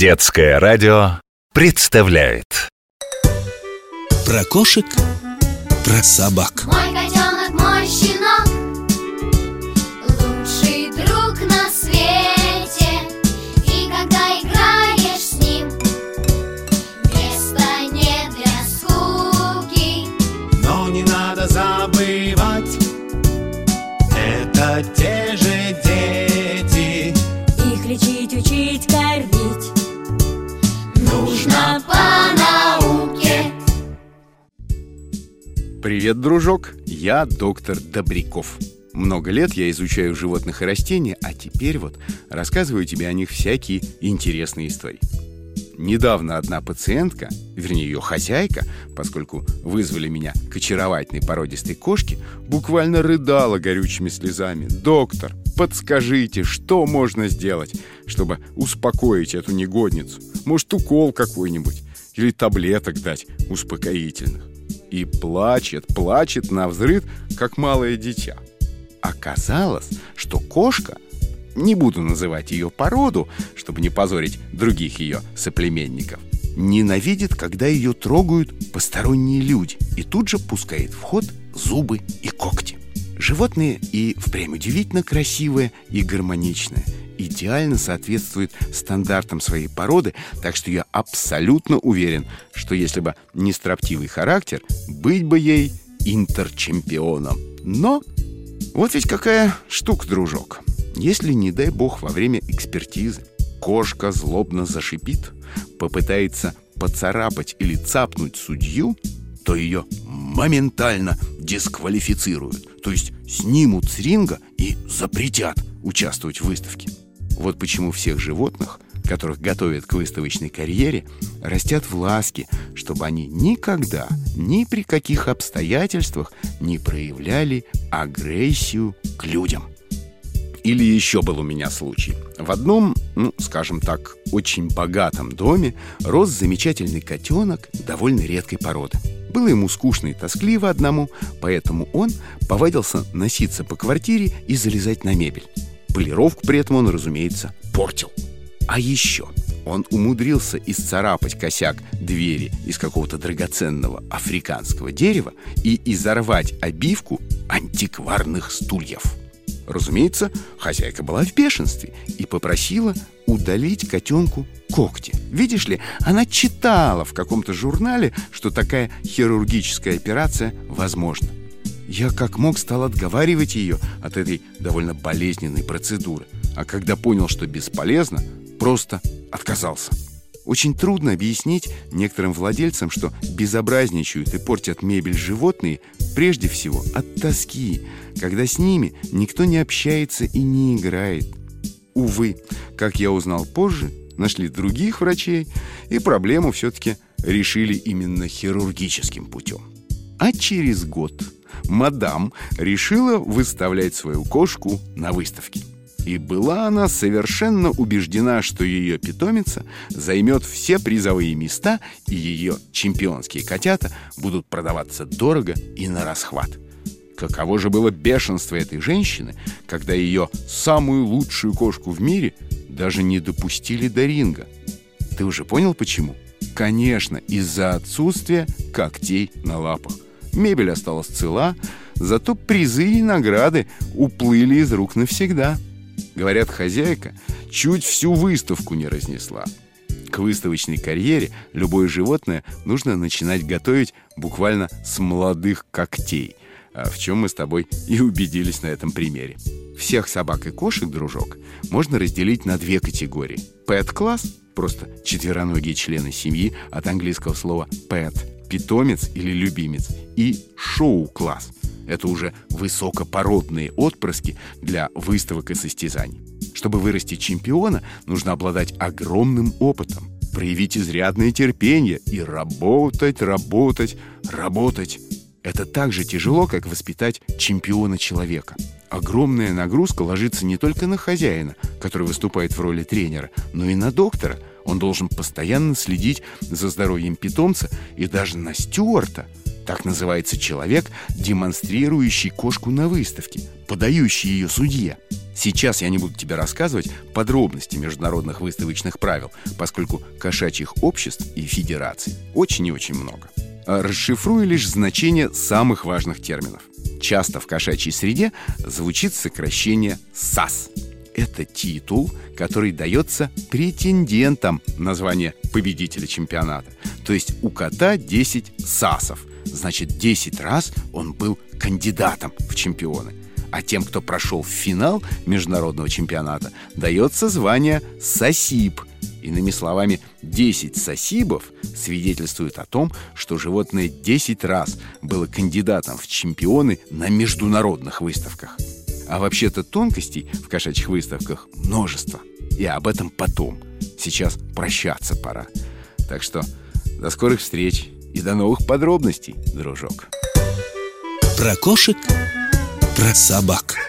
Детское радио представляет. Про кошек, про собак. Мой котенок, мой щенок Лучший друг на свете. И когда играешь с ним Места нет для скуки. Но не надо забывать Это те Привет, дружок! Я доктор Добряков. Много лет я изучаю животных и растения, а теперь вот рассказываю тебе о них всякие интересные истории. Недавно одна пациентка, вернее ее хозяйка, поскольку вызвали меня к очаровательной породистой кошке, буквально рыдала горючими слезами. «Доктор, подскажите, что можно сделать, чтобы успокоить эту негодницу? Может, укол какой-нибудь? Или таблеток дать успокоительных?» И плачет, плачет на взрыв, как малое дитя. Оказалось, что кошка, не буду называть ее породу, чтобы не позорить других ее соплеменников, ненавидит, когда ее трогают посторонние люди и тут же пускает в ход зубы и когти. Животные и впрямь удивительно красивые и гармоничные идеально соответствует стандартам своей породы, так что я абсолютно уверен, что если бы не строптивый характер, быть бы ей интерчемпионом. Но вот ведь какая штука, дружок. Если, не дай бог, во время экспертизы кошка злобно зашипит, попытается поцарапать или цапнуть судью, то ее моментально дисквалифицируют, то есть снимут с ринга и запретят участвовать в выставке. Вот почему всех животных, которых готовят к выставочной карьере, растят в ласке, чтобы они никогда, ни при каких обстоятельствах не проявляли агрессию к людям. Или еще был у меня случай. В одном, ну, скажем так, очень богатом доме рос замечательный котенок довольно редкой породы. Было ему скучно и тоскливо одному, поэтому он повадился носиться по квартире и залезать на мебель. Полировку при этом он, разумеется, портил. А еще он умудрился исцарапать косяк двери из какого-то драгоценного африканского дерева и изорвать обивку антикварных стульев. Разумеется, хозяйка была в бешенстве и попросила удалить котенку когти. Видишь ли, она читала в каком-то журнале, что такая хирургическая операция возможна. Я как мог стал отговаривать ее от этой довольно болезненной процедуры. А когда понял, что бесполезно, просто отказался. Очень трудно объяснить некоторым владельцам, что безобразничают и портят мебель животные прежде всего от тоски, когда с ними никто не общается и не играет. Увы, как я узнал позже, нашли других врачей, и проблему все-таки решили именно хирургическим путем. А через год мадам решила выставлять свою кошку на выставке. И была она совершенно убеждена, что ее питомица займет все призовые места, и ее чемпионские котята будут продаваться дорого и на расхват. Каково же было бешенство этой женщины, когда ее самую лучшую кошку в мире даже не допустили до ринга. Ты уже понял почему? Конечно, из-за отсутствия когтей на лапах. Мебель осталась цела, зато призы и награды уплыли из рук навсегда. Говорят, хозяйка чуть всю выставку не разнесла. К выставочной карьере любое животное нужно начинать готовить буквально с молодых когтей, а в чем мы с тобой и убедились на этом примере. Всех собак и кошек, дружок, можно разделить на две категории. Pet-класс – просто четвероногие члены семьи от английского слова pet – питомец или любимец, и шоу-класс – это уже высокопородные отпрыски для выставок и состязаний. Чтобы вырасти чемпиона, нужно обладать огромным опытом, проявить изрядное терпение и работать, работать, работать. Это так же тяжело, как воспитать чемпиона человека. Огромная нагрузка ложится не только на хозяина, который выступает в роли тренера, но и на доктора. Он должен постоянно следить за здоровьем питомца и даже на стюарта – Так называется человек, демонстрирующий кошку на выставке, подающий ее судье. Сейчас я не буду тебе рассказывать подробности международных выставочных правил, поскольку кошачьих обществ и федераций очень и очень много. А расшифрую лишь значение самых важных терминов. Часто в кошачьей среде звучит сокращение САС. Это титул, который дается претендентам на звание победителя чемпионата. То есть у кота 10 САСов. Значит, 10 раз он был кандидатом в чемпионы. А тем, кто прошел в финал международного чемпионата, дается звание «сосиб». Иными словами, 10 сосибов свидетельствуют о том, что животное 10 раз было кандидатом в чемпионы на международных выставках. А вообще-то тонкостей в кошачьих выставках множество. И об этом потом. Сейчас прощаться пора. Так что до скорых встреч и до новых подробностей, дружок. Про кошек, про собак.